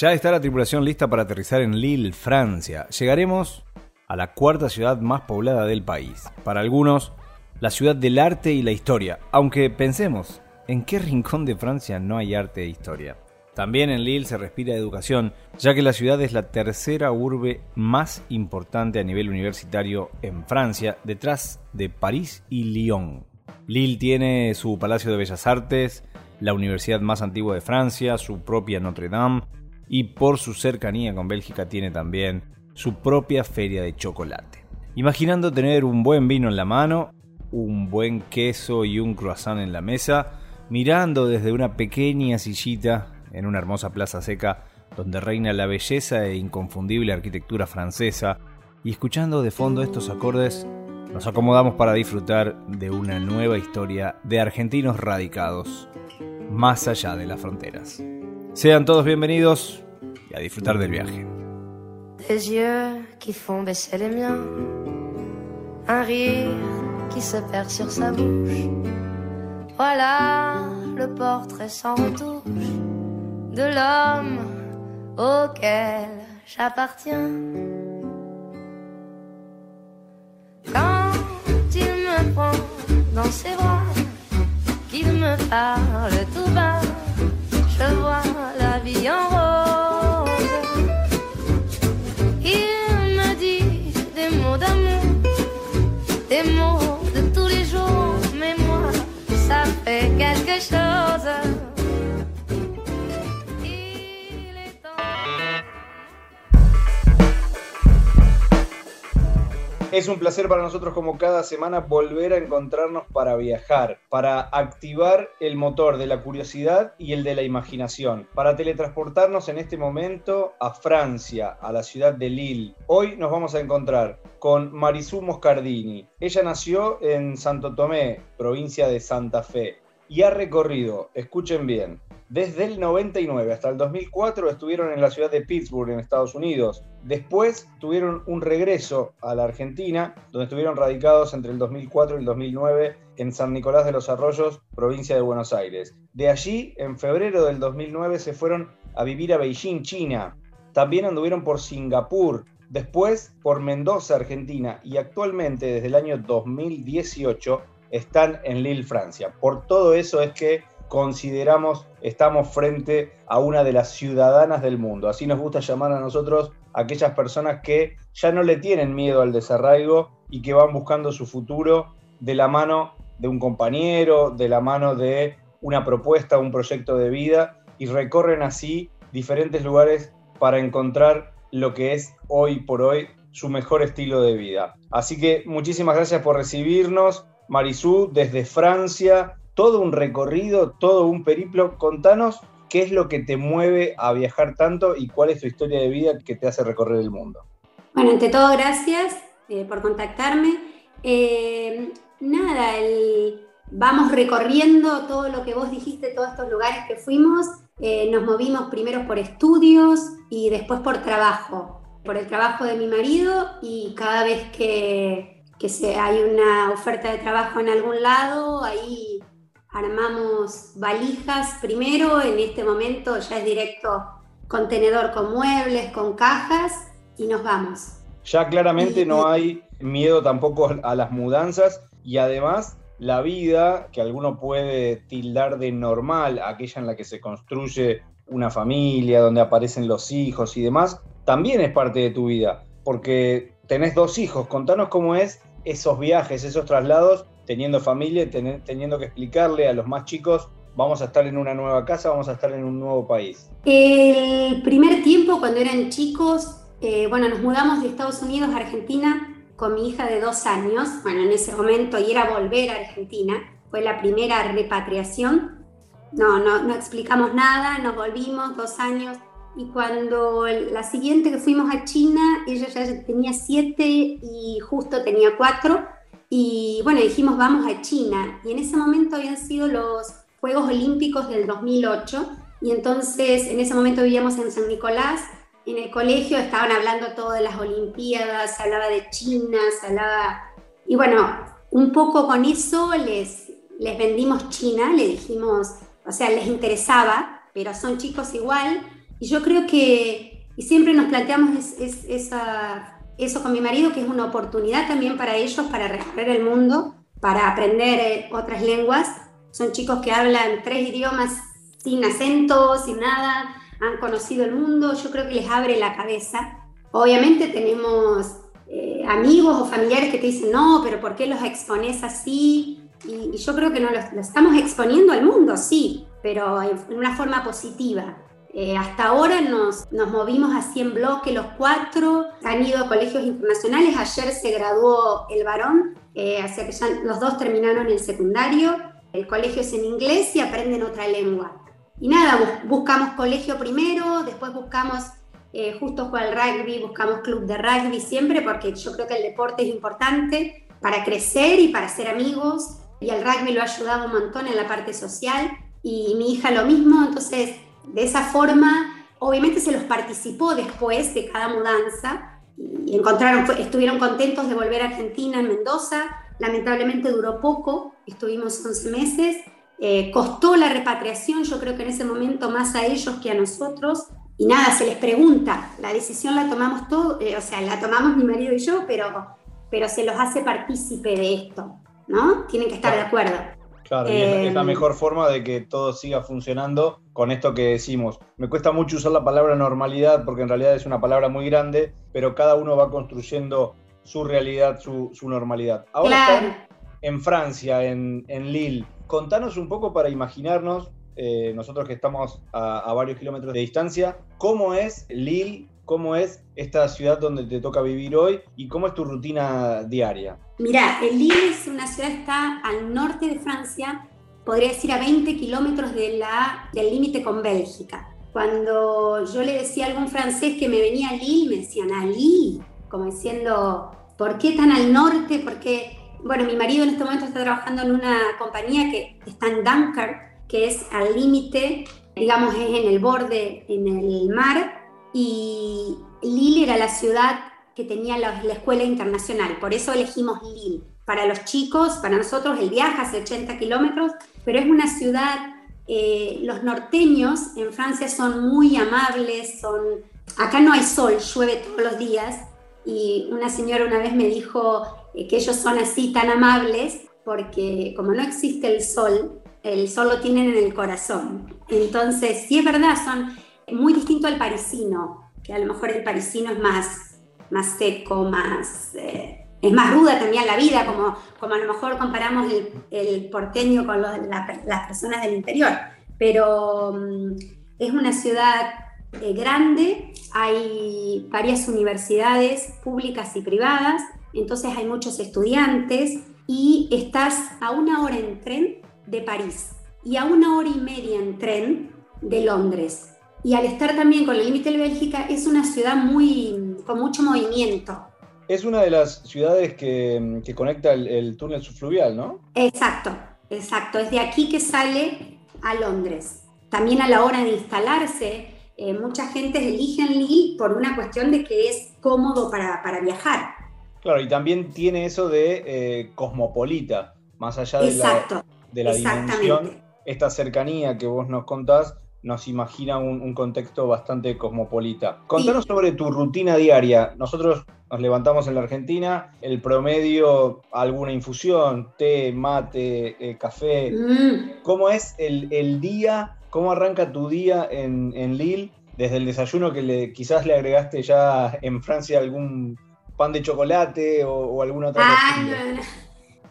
Ya está la tripulación lista para aterrizar en Lille, Francia. Llegaremos a la cuarta ciudad más poblada del país. Para algunos, la ciudad del arte y la historia. Aunque pensemos, ¿en qué rincón de Francia no hay arte e historia? También en Lille se respira educación, ya que la ciudad es la tercera urbe más importante a nivel universitario en Francia, detrás de París y Lyon. Lille tiene su Palacio de Bellas Artes, la universidad más antigua de Francia, su propia Notre Dame, y por su cercanía con Bélgica tiene también su propia feria de chocolate. Imaginando tener un buen vino en la mano, un buen queso y un croissant en la mesa, mirando desde una pequeña sillita en una hermosa plaza seca donde reina la belleza e inconfundible arquitectura francesa, y escuchando de fondo estos acordes, nos acomodamos para disfrutar de una nueva historia de argentinos radicados más allá de las fronteras. Sean todos bienvenidos y a disfrutar del viaje. Des yeux qui font baisser les miens, un rire qui se perd sur sa bouche. Voilà le portrait sans retouche de l'homme auquel j'appartiens. Quand il me prend dans ses bras, qu'il me parle tout bas je vois la vie en rose. Il me dit des mots d'amour, des mots de tous les jours, mais moi, ça fait quelque chose. Es un placer para nosotros como cada semana volver a encontrarnos para viajar, para activar el motor de la curiosidad y el de la imaginación, para teletransportarnos en este momento a Francia, a la ciudad de Lille. Hoy nos vamos a encontrar con Marisú Moscardini. Ella nació en Santo Tomé, provincia de Santa Fe, y ha recorrido, escuchen bien, desde el 99 hasta el 2004 estuvieron en la ciudad de Pittsburgh, en Estados Unidos. Después tuvieron un regreso a la Argentina, donde estuvieron radicados entre el 2004 y el 2009 en San Nicolás de los Arroyos, provincia de Buenos Aires. De allí, en febrero del 2009, se fueron a vivir a Beijing, China. También anduvieron por Singapur, después por Mendoza, Argentina, y actualmente, desde el año 2018, están en Lille, Francia. Por todo eso es que consideramos estamos frente a una de las ciudadanas del mundo. Así nos gusta llamar a nosotros aquellas personas que ya no le tienen miedo al desarraigo y que van buscando su futuro de la mano de un compañero, de la mano de una propuesta, un proyecto de vida y recorren así diferentes lugares para encontrar lo que es hoy por hoy su mejor estilo de vida. Así que muchísimas gracias por recibirnos, Marisú, desde Francia, todo un recorrido, todo un periplo. Contanos qué es lo que te mueve a viajar tanto y cuál es tu historia de vida que te hace recorrer el mundo. Bueno, ante todo, gracias eh, por contactarme. Eh, nada, vamos recorriendo todo lo que vos dijiste, todos estos lugares que fuimos. Eh, nos movimos primero por estudios y después por trabajo, por el trabajo de mi marido y cada vez que, que hay una oferta de trabajo en algún lado, ahí armamos valijas primero, en este momento ya es directo contenedor con muebles, con cajas y nos vamos. Ya claramente no hay miedo tampoco a las mudanzas y además la vida que alguno puede tildar de normal, aquella en la que se construye una familia, donde aparecen los hijos y demás, también es parte de tu vida, porque tenés dos hijos, contanos cómo es esos viajes, esos traslados teniendo familia, teniendo que explicarle a los más chicos, vamos a estar en una nueva casa, vamos a estar en un nuevo país? El primer tiempo, cuando eran chicos, eh, bueno, nos mudamos de Estados Unidos a Argentina con mi hija de dos años, bueno, en ese momento, y era volver a Argentina, fue la primera repatriación. No, no, no explicamos nada, nos volvimos dos años. Y cuando la siguiente que fuimos a China, ella ya tenía siete y justo tenía cuatro y bueno, dijimos, vamos a China. Y en ese momento habían sido los Juegos Olímpicos del 2008. Y entonces, en ese momento vivíamos en San Nicolás. En el colegio estaban hablando todo de las Olimpiadas, se hablaba de China, se hablaba... Y bueno, un poco con eso les, les vendimos China, le dijimos, o sea, les interesaba, pero son chicos igual. Y yo creo que y siempre nos planteamos esa, eso con mi marido, que es una oportunidad también para ellos para recorrer el mundo, para aprender eh, otras lenguas. Son chicos que hablan tres idiomas sin acento, sin nada, han conocido el mundo, yo creo que les abre la cabeza. Obviamente tenemos eh, amigos o familiares que te dicen, no, pero ¿por qué los expones así? Y, yo creo que no los, estamos exponiendo al mundo, sí, pero en, una forma positiva. Eh, hasta ahora nos, nos movimos así en bloque los cuatro, han ido a colegios internacionales, ayer se graduó el varón, eh, que los dos terminaron el secundario, el colegio es en inglés y aprenden otra lengua. Y nada, buscamos colegio primero, después buscamos eh, justo con el rugby, buscamos club de rugby siempre, porque yo creo que el deporte es importante para crecer y para ser amigos, y el rugby lo ha ayudado un montón en la parte social, y mi hija lo mismo, entonces de esa forma, obviamente se los participó después de cada mudanza, y encontraron, estuvieron contentos de volver a Argentina, en Mendoza, lamentablemente duró poco, estuvimos 11 meses, eh, costó la repatriación, yo creo que en ese momento más a ellos que a nosotros. Y nada, se les pregunta, la decisión la tomamos todos, eh, o sea, la tomamos mi marido y yo, pero, pero se los hace partícipe de esto, ¿no? Tienen que estar de acuerdo. Claro, y es, la em, mejor forma de que todo siga funcionando con esto que decimos. Me cuesta mucho usar la palabra normalidad porque en realidad es una palabra muy grande, pero cada uno va construyendo su realidad, su, normalidad. Ahora en Francia, en, en Lille contanos un poco para imaginarnos, eh, nosotros que estamos a, varios kilómetros de distancia, cómo es Lille, cómo es esta ciudad donde te toca vivir hoy y cómo es tu rutina diaria. Mira, Lille es una ciudad que está al norte de Francia, podría decir a 20 kilómetros de del límite con Bélgica. Cuando yo le decía a algún francés que me venía a Lille, me decían, ¿a Lille? Como diciendo, ¿por qué tan al norte? ¿Por qué? bueno, mi marido en este momento está trabajando en una compañía que está en Dunkirk, que es al límite, digamos, es en el borde, en el mar, y Lille era la ciudad que tenía la, escuela internacional, por eso elegimos Lille. Para los chicos, para nosotros el viaje hace 80 kilómetros, pero es una ciudad, eh, los norteños en Francia son muy amables, son, acá no hay sol, llueve todos los días, y una señora una vez me dijo, eh, que ellos son así tan amables porque como no existe el sol, el sol lo tienen en el corazón. Entonces, sí es verdad, son muy distintos al parisino, que a lo mejor el parisino es más, más seco, más... Eh, es más ruda también la vida, como, como a lo mejor comparamos el, porteño con las personas del interior. Pero mm, es una ciudad eh, grande, hay varias universidades públicas y privadas, entonces hay muchos estudiantes y estás a una hora en tren de París y a una hora y media en tren de Londres. Y al estar también con el límite de Bélgica, es una ciudad muy, con mucho movimiento. Es una de las ciudades que, conecta el, túnel subfluvial, ¿no? Exacto, exacto. Es de aquí que sale a Londres. También a la hora de instalarse, eh, mucha gente elige Lille por una cuestión de que es cómodo para, para viajar. Claro, y también tiene eso de eh, cosmopolita, más allá de la, de la dimensión, esta cercanía que vos nos contás nos imagina un, contexto bastante cosmopolita. Contanos sobre tu rutina diaria. Nosotros nos levantamos en la Argentina, el promedio, alguna infusión, té, mate, eh, café. Mm. ¿Cómo es el, día? ¿Cómo arranca tu día en, en Lille? Desde el desayuno que le, quizás le agregaste ya en Francia algún pan de chocolate o, alguna otra ah,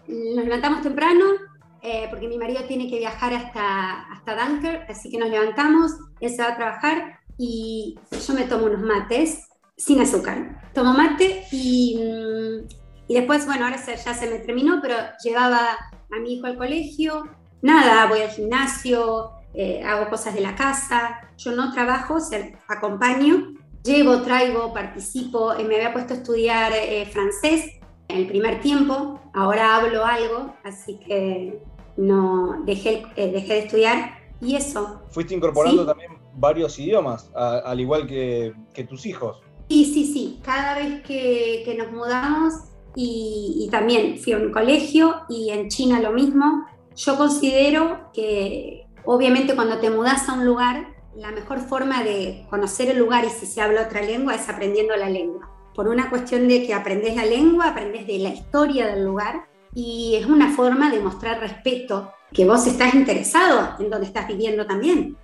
Nos levantamos temprano eh, porque mi marido tiene que viajar hasta, hasta Dunker, así que nos levantamos, él se va a trabajar y yo me tomo unos mates sin azúcar. Tomo mate y, mm, y después, bueno, ahora ya se me terminó, pero llevaba a mi hijo al colegio. Nada, voy al gimnasio, eh, hago cosas de la casa. Yo no trabajo, o acompaño llevo, traigo, participo. me había puesto a estudiar eh, francés el primer tiempo, ahora hablo algo, así que no dejé, eh, dejé de estudiar y eso. Fuiste incorporando también varios idiomas, al igual que, tus hijos. Sí, sí, sí. Cada vez que, nos mudamos y, y, también fui a un colegio y en China lo mismo. Yo considero que obviamente cuando te mudas a un lugar la mejor forma de conocer el lugar y si se habla otra lengua es aprendiendo la lengua. Por una cuestión de que aprendes la lengua, aprendes de la historia del lugar y es una forma de mostrar respeto, que vos estás interesado en donde estás viviendo también.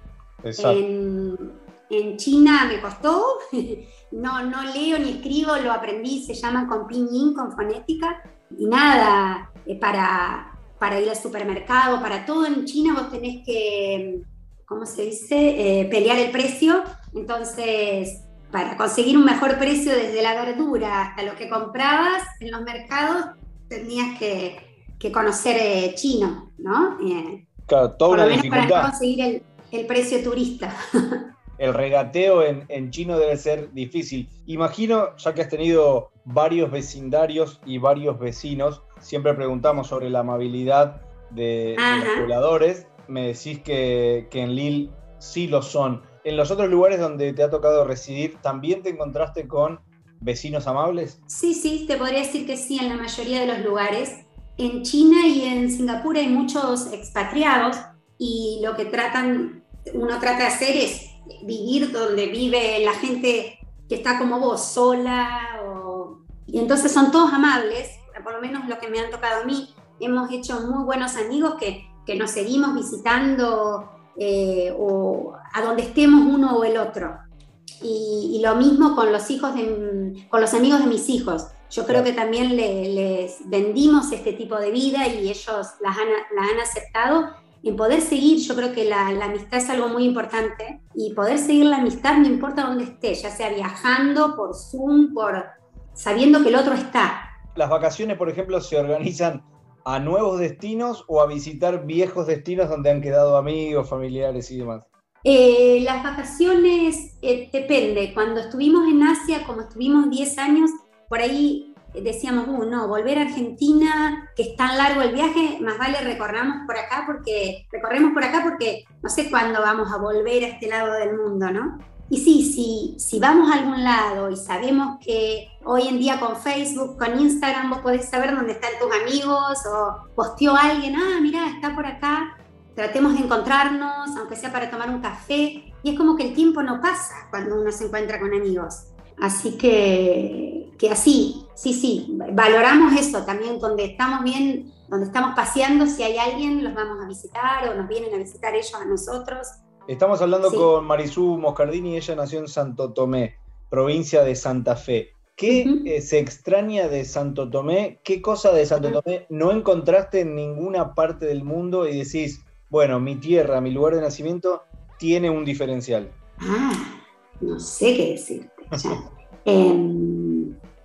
En, en, China me costó, no, no leo ni escribo, lo aprendí, se llama con pinyin, con fonética, y nada, eh, para, para ir al supermercado, para todo en China vos tenés que, ¿cómo se dice?, eh, pelear el precio, entonces para conseguir un mejor precio desde la verdura hasta lo que comprabas en los mercados, tenías que, que conocer eh, chino, ¿no? claro, toda por una lo menos dificultad. para conseguir el, el precio turista. el regateo en, en, chino debe ser difícil. Imagino, ya que has tenido varios vecindarios y varios vecinos, siempre preguntamos sobre la amabilidad de, de los pobladores. Me decís que, que, en Lille sí lo son. ¿En los otros lugares donde te ha tocado residir, también te encontraste con vecinos amables? Sí, sí, te podría decir que sí, en la mayoría de los lugares. En China y en Singapur hay muchos expatriados y lo que tratan, uno trata de hacer es vivir donde vive la gente que está como vos, sola, y entonces son todos amables, por lo menos lo que me han tocado a mí, hemos hecho muy buenos amigos que, que nos seguimos visitando eh, o a donde estemos uno o el otro. Y, y, lo mismo con los hijos de, con los amigos de mis hijos. Yo creo que también le, les vendimos este tipo de vida y ellos las han, la han aceptado en poder seguir, yo creo que la, la, amistad es algo muy importante y poder seguir la amistad no importa dónde esté, ya sea viajando, por Zoom, por sabiendo que el otro está. Las vacaciones, por ejemplo, se organizan a nuevos destinos o a visitar viejos destinos donde han quedado amigos, familiares y demás. Eh, las vacaciones eh, depende. Cuando estuvimos en Asia, como estuvimos 10 años, por ahí decíamos, uh, no, volver a Argentina, que es tan largo el viaje, más vale recorramos por acá porque, recorremos por acá porque no sé cuándo vamos a volver a este lado del mundo, ¿no? Y sí, sí, si vamos a algún lado y sabemos que hoy en día con Facebook, con Instagram, vos podés saber dónde están tus amigos o posteó alguien, ah, mira, está por acá, tratemos de encontrarnos, aunque sea para tomar un café. Y es como que el tiempo no pasa cuando uno se encuentra con amigos. Así que, que así, sí, sí, valoramos eso también, donde estamos bien, donde estamos paseando, si hay alguien, los vamos a visitar o nos vienen a visitar ellos a nosotros. Estamos hablando sí. con Marisú Moscardini, ella nació en Santo Tomé, provincia de Santa Fe. ¿Qué uh -huh. eh, se extraña de Santo Tomé? ¿Qué cosa de Santo Tomé no encontraste en ninguna parte del mundo y decís, bueno, mi tierra, mi lugar de nacimiento, tiene un diferencial? Ah, no sé qué decirte. eh,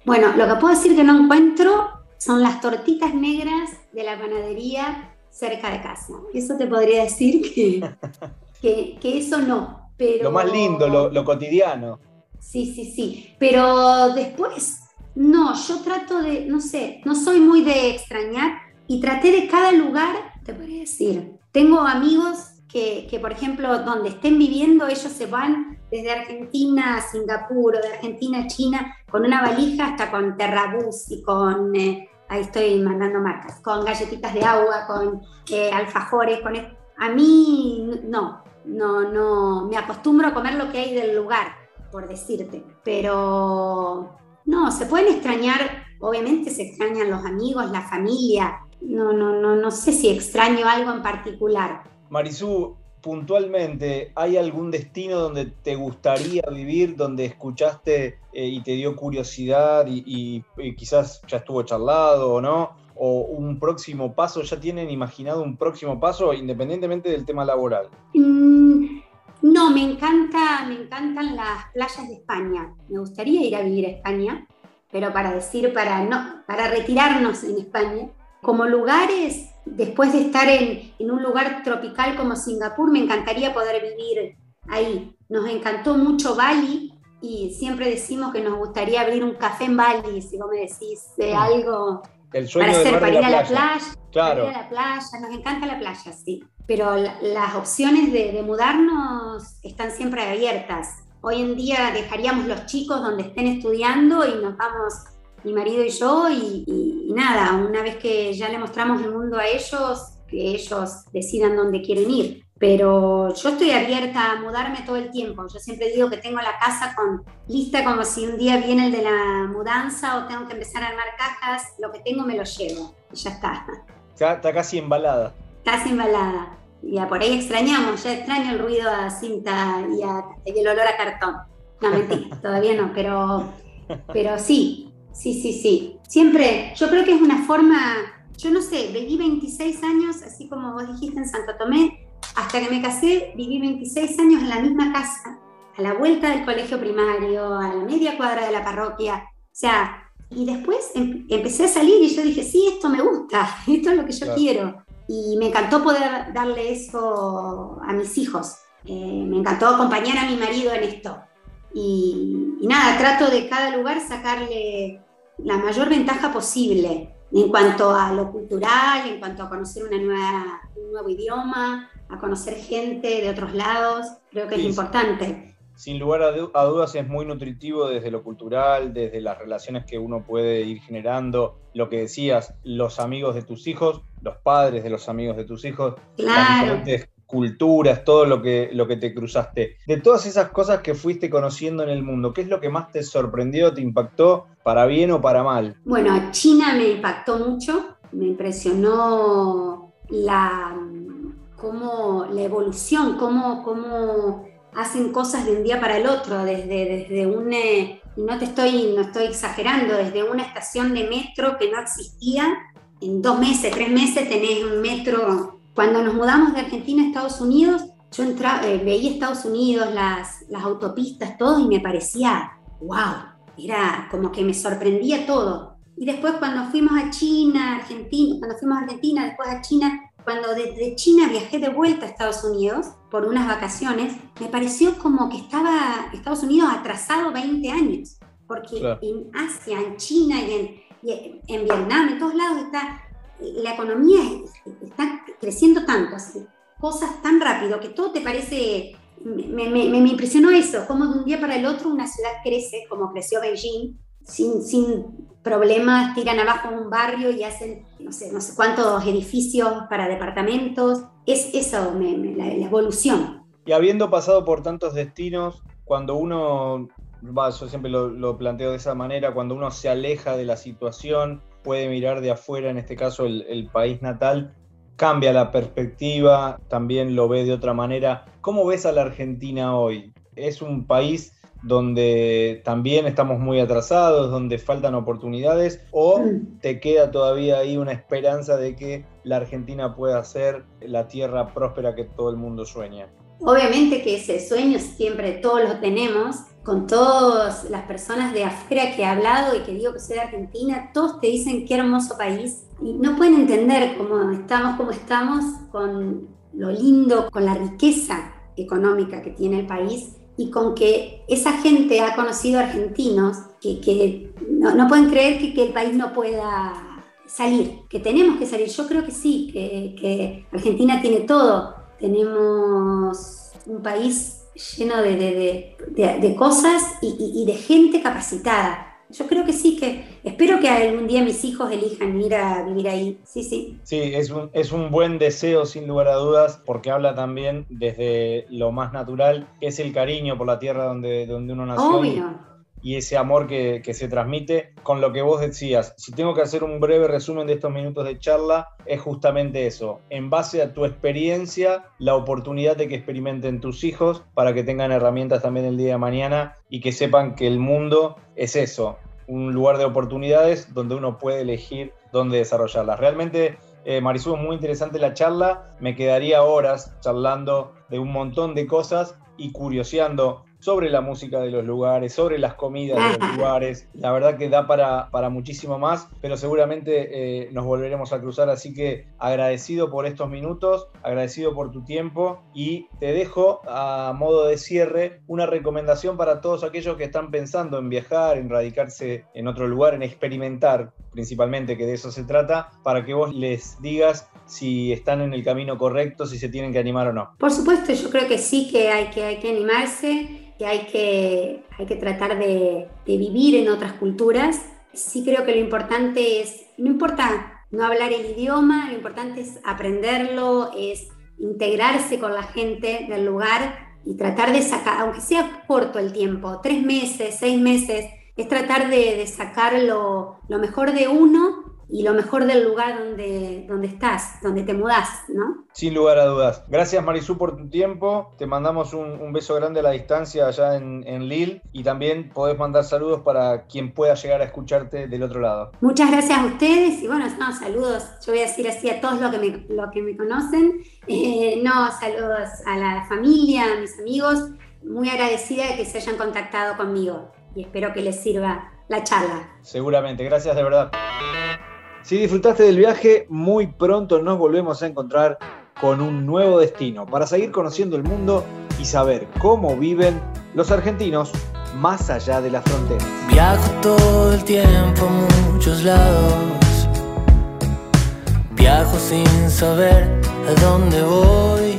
bueno, lo que puedo decir que no encuentro son las tortitas negras de la panadería cerca de casa. Eso te podría decir que, que, que eso no. Pero... Lo más lindo, lo, lo cotidiano. Sí, sí, sí. Pero después, no, yo trato de, no sé, no soy muy de extrañar y traté de cada lugar, te podría decir. Tengo amigos que, que, por ejemplo, donde estén viviendo, ellos se van desde Argentina a Singapur o de Argentina a China con una valija hasta con terrabús y con, eh, ahí estoy mandando marcas, con galletitas de agua, con eh, alfajores, con... A mí no, no, no, me acostumbro a comer lo que hay del lugar, por decirte, pero no, se pueden extrañar, obviamente se extrañan los amigos, la familia, no, no, no, no sé si extraño algo en particular. Marisú, puntualmente, ¿hay algún destino donde te gustaría vivir, donde escuchaste eh, y te dio curiosidad y, y, y, quizás ya estuvo charlado o no? ¿O un próximo paso? ¿Ya tienen imaginado un próximo paso independientemente del tema laboral? Mm, no, me, encanta, me encantan las playas de España. Me gustaría ir a vivir a España, pero para decir, para, no, para retirarnos en España. Como lugares, después de estar en, en, un lugar tropical como Singapur, me encantaría poder vivir ahí. Nos encantó mucho Bali y siempre decimos que nos gustaría abrir un café en Bali, si vos me decís eh, algo El sueño para, hacer, para ir a la playa. playa. Claro. Para ir a la playa, nos encanta la playa, sí. Pero la, las opciones de, de mudarnos están siempre abiertas. Hoy en día dejaríamos los chicos donde estén estudiando y nos vamos mi marido y yo, y, y, y, nada, una vez que ya le mostramos el mundo a ellos, que ellos decidan dónde quieren ir. Pero yo estoy abierta a mudarme todo el tiempo. Yo siempre digo que tengo la casa con lista como si un día viene el de la mudanza o tengo que empezar a armar cajas, lo que tengo me lo llevo y ya está. Está, casi embalada. Casi embalada. Y por ahí extrañamos, ya extraño el ruido a cinta y, el olor a cartón. No, mentira, todavía no, pero, pero sí, sí, sí, sí. Siempre, yo creo que es una forma, yo no sé, viví 26 años, así como vos dijiste en Santo Tomé, hasta que me casé, viví 26 años en la misma casa, a la vuelta del colegio primario, a la media cuadra de la parroquia. O sea, y después em, empecé a salir y yo dije, sí, esto me gusta, esto es lo que yo quiero. Y me encantó poder darle eso a mis hijos. Eh, me encantó acompañar a mi marido en esto. Y, y, nada, trato de cada lugar sacarle la mayor ventaja posible en cuanto a lo cultural, en cuanto a conocer una nueva, un nuevo idioma, a conocer gente de otros lados, creo que es importante. Sin lugar a, dudas es muy nutritivo desde lo cultural, desde las relaciones que uno puede ir generando, lo que decías, los amigos de tus hijos, los padres de los amigos de tus hijos, las diferentes culturas, todo lo que, lo que te cruzaste. De todas esas cosas que fuiste conociendo en el mundo, ¿qué es lo que más te sorprendió, te impactó, para bien o para mal? Bueno, China me impactó mucho, me impresionó la cómo la evolución, cómo, cómo hacen cosas de un día para el otro, desde, desde un, eh, no te estoy, no estoy exagerando, desde una estación de metro que no existía, en dos meses, tres meses tenés un metro. Cuando nos mudamos de Argentina a Estados Unidos, yo entraba, eh, veía Estados Unidos, las, las autopistas, todo, y me parecía, wow, era como que me sorprendía todo. Y después cuando fuimos a China, Argentina, cuando fuimos a Argentina, después a China, cuando desde China viajé de vuelta a Estados Unidos por unas vacaciones, me pareció como que estaba Estados Unidos atrasado 20 años, porque en Asia, en China y en, en, Vietnam, en todos lados está, la economía está creciendo tanto, así, cosas tan rápido que todo te parece, me, me, me, impresionó eso, como de un día para el otro una ciudad crece, como creció Beijing, sin, sin problemas, tiran abajo un barrio y hacen no sé, no sé cuántos edificios para departamentos. Es eso, la, evolución. Y habiendo pasado por tantos destinos, cuando uno, va, yo siempre lo, planteo de esa manera, cuando uno se aleja de la situación, puede mirar de afuera, en este caso el, país natal, cambia la perspectiva, también lo ve de otra manera. ¿Cómo ves a la Argentina hoy? ¿Es un país donde también estamos muy atrasados, donde faltan oportunidades, o te queda todavía ahí una esperanza de que la Argentina pueda ser la tierra próspera que todo el mundo sueña? Obviamente que ese sueño siempre todos lo tenemos, con todas las personas de afuera que he hablado y que digo que soy de Argentina, todos te dicen qué hermoso país y no pueden entender cómo estamos como estamos, con lo lindo, con la riqueza económica que tiene el país y con que esa gente ha conocido argentinos que, no, pueden creer que, el país no pueda salir, que tenemos que salir. Yo creo que sí, que, Argentina tiene todo. Tenemos un país lleno de, cosas y de gente capacitada yo creo que sí, que espero que algún día mis hijos elijan ir a vivir ahí. Sí, sí. Sí, es un, es un buen deseo, sin lugar a dudas, porque habla también desde lo más natural, que es el cariño por la tierra donde, donde uno nació. Obvio. Y, ese amor que, se transmite con lo que vos decías. Si tengo que hacer un breve resumen de estos minutos de charla, es justamente eso. En base a tu experiencia, la oportunidad de que experimenten tus hijos para que tengan herramientas también el día de mañana y que sepan que el mundo es eso, un lugar de oportunidades donde uno puede elegir dónde desarrollarlas. Realmente, eh, Marisú, muy interesante la charla. Me quedaría horas charlando de un montón de cosas y curioseando sobre la música de los lugares, sobre las comidas de los lugares. La verdad que da para, para muchísimo más, pero seguramente eh, nos volveremos a cruzar. Así que agradecido por estos minutos, agradecido por tu tiempo y te dejo a modo de cierre una recomendación para todos aquellos que están pensando en viajar, en radicarse en otro lugar, en experimentar principalmente, que de eso se trata, para que vos les digas si están en el camino correcto, si se tienen que animar o no. Por supuesto, yo creo que sí que hay que, hay que animarse que hay que, hay que tratar de, vivir en otras culturas. Sí creo que lo importante es, no importa no hablar el idioma, lo importante es aprenderlo, es integrarse con la gente del lugar y tratar de sacar, aunque sea corto el tiempo, tres meses, seis meses, es tratar de, sacar lo, lo, mejor de uno y lo mejor del lugar donde, donde estás, donde te mudás, ¿no? Sin lugar a dudas. Gracias Marisú por tu tiempo. Te mandamos un, beso grande a la distancia allá en, en, Lille y también podés mandar saludos para quien pueda llegar a escucharte del otro lado. Muchas gracias a ustedes y bueno, no, saludos. Yo voy a decir así a todos los que me, los que me conocen. Eh, no, saludos a la familia, a mis amigos. Muy agradecida de que se hayan contactado conmigo y espero que les sirva la charla. Seguramente, gracias de verdad. Si disfrutaste del viaje, muy pronto nos volvemos a encontrar con un nuevo destino para seguir conociendo el mundo y saber cómo viven los argentinos más allá de la frontera. Viajo todo el tiempo a muchos lados. Viajo sin saber a dónde voy